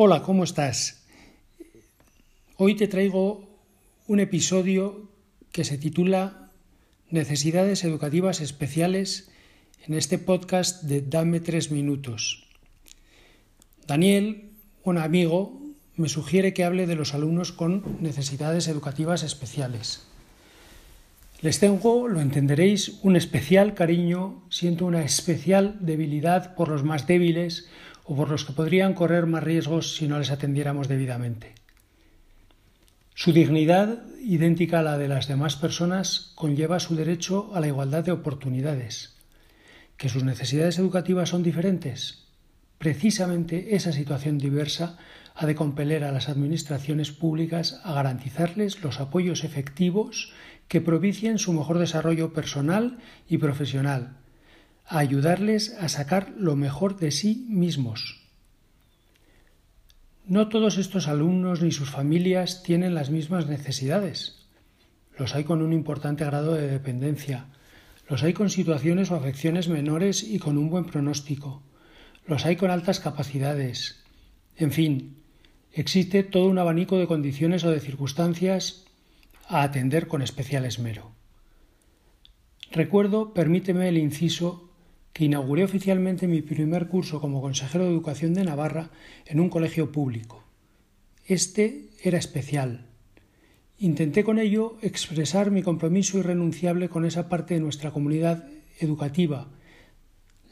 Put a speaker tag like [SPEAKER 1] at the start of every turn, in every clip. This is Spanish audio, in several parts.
[SPEAKER 1] Hola, ¿cómo estás? Hoy te traigo un episodio que se titula Necesidades educativas especiales en este podcast de Dame tres minutos. Daniel, un amigo, me sugiere que hable de los alumnos con necesidades educativas especiales. Les tengo, lo entenderéis, un especial cariño, siento una especial debilidad por los más débiles o por los que podrían correr más riesgos si no les atendiéramos debidamente. Su dignidad, idéntica a la de las demás personas, conlleva su derecho a la igualdad de oportunidades. ¿Que sus necesidades educativas son diferentes? Precisamente esa situación diversa ha de compeler a las administraciones públicas a garantizarles los apoyos efectivos que propicien su mejor desarrollo personal y profesional, a ayudarles a sacar lo mejor de sí mismos. No todos estos alumnos ni sus familias tienen las mismas necesidades. Los hay con un importante grado de dependencia, los hay con situaciones o afecciones menores y con un buen pronóstico, los hay con altas capacidades. En fin, existe todo un abanico de condiciones o de circunstancias a atender con especial esmero. Recuerdo, permíteme el inciso, inauguré oficialmente mi primer curso como consejero de educación de Navarra en un colegio público. Este era especial. Intenté con ello expresar mi compromiso irrenunciable con esa parte de nuestra comunidad educativa,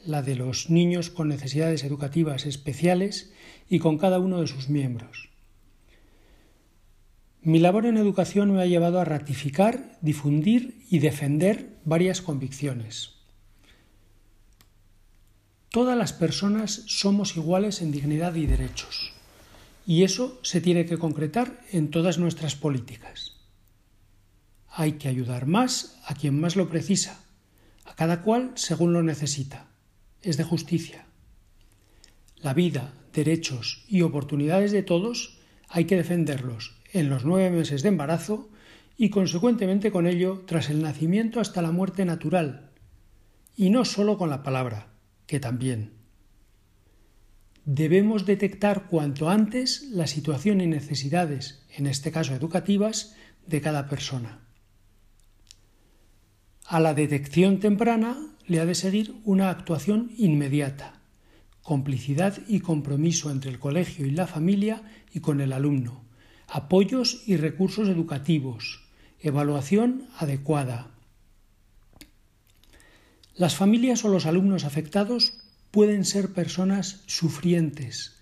[SPEAKER 1] la de los niños con necesidades educativas especiales y con cada uno de sus miembros. Mi labor en educación me ha llevado a ratificar, difundir y defender varias convicciones. Todas las personas somos iguales en dignidad y derechos, y eso se tiene que concretar en todas nuestras políticas. Hay que ayudar más a quien más lo precisa, a cada cual según lo necesita. Es de justicia. La vida, derechos y oportunidades de todos hay que defenderlos en los nueve meses de embarazo y consecuentemente con ello tras el nacimiento hasta la muerte natural, y no sólo con la palabra que también. Debemos detectar cuanto antes la situación y necesidades, en este caso educativas, de cada persona. A la detección temprana le ha de seguir una actuación inmediata, complicidad y compromiso entre el colegio y la familia y con el alumno, apoyos y recursos educativos, evaluación adecuada, las familias o los alumnos afectados pueden ser personas sufrientes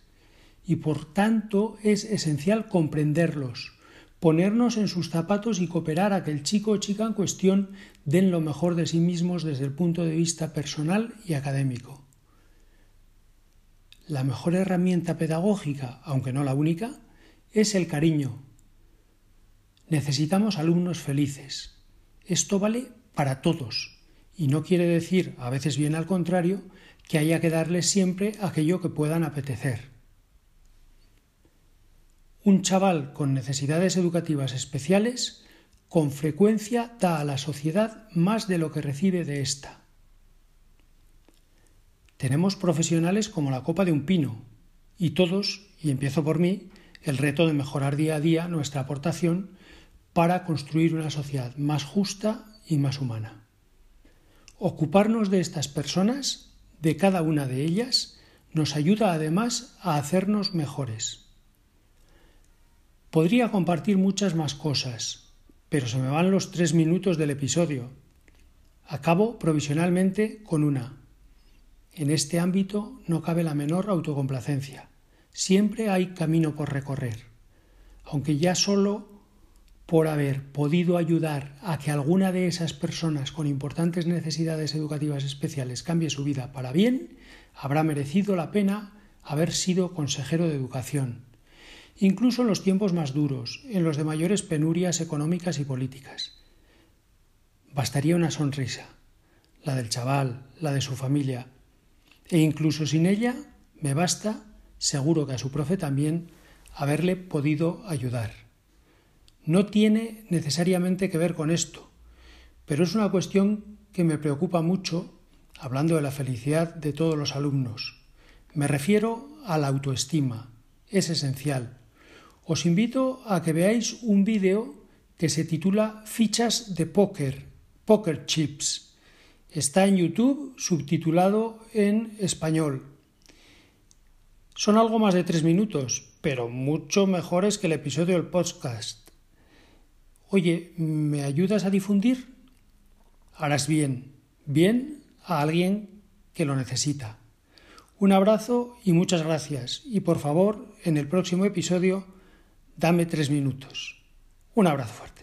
[SPEAKER 1] y por tanto es esencial comprenderlos, ponernos en sus zapatos y cooperar a que el chico o chica en cuestión den lo mejor de sí mismos desde el punto de vista personal y académico. La mejor herramienta pedagógica, aunque no la única, es el cariño. Necesitamos alumnos felices. Esto vale para todos, y no quiere decir, a veces bien al contrario, que haya que darles siempre aquello que puedan apetecer. Un chaval con necesidades educativas especiales con frecuencia da a la sociedad más de lo que recibe de ésta. Tenemos profesionales como la copa de un pino, y todos, y empiezo por mí, el reto de mejorar día a día nuestra aportación para construir una sociedad más justa y más humana. Ocuparnos de estas personas, de cada una de ellas, nos ayuda además a hacernos mejores. Podría compartir muchas más cosas, pero se me van los tres minutos del episodio. Acabo provisionalmente con una. En este ámbito no cabe la menor autocomplacencia. Siempre hay camino por recorrer. Aunque ya solo por haber podido ayudar a que alguna de esas personas con importantes necesidades educativas especiales cambie su vida para bien, habrá merecido la pena haber sido consejero de educación, incluso en los tiempos más duros, en los de mayores penurias económicas y políticas. Bastaría una sonrisa, la del chaval, la de su familia, e incluso sin ella me basta, seguro que a su profe también, haberle podido ayudar. No tiene necesariamente que ver con esto, pero es una cuestión que me preocupa mucho hablando de la felicidad de todos los alumnos. Me refiero a la autoestima, es esencial. Os invito a que veáis un vídeo que se titula Fichas de póker, Poker Chips. Está en YouTube subtitulado en español. Son algo más de tres minutos, pero mucho mejores que el episodio del podcast. Oye, ¿me ayudas a difundir? Harás bien, bien a alguien que lo necesita. Un abrazo y muchas gracias. Y por favor, en el próximo episodio, dame tres minutos. Un abrazo fuerte.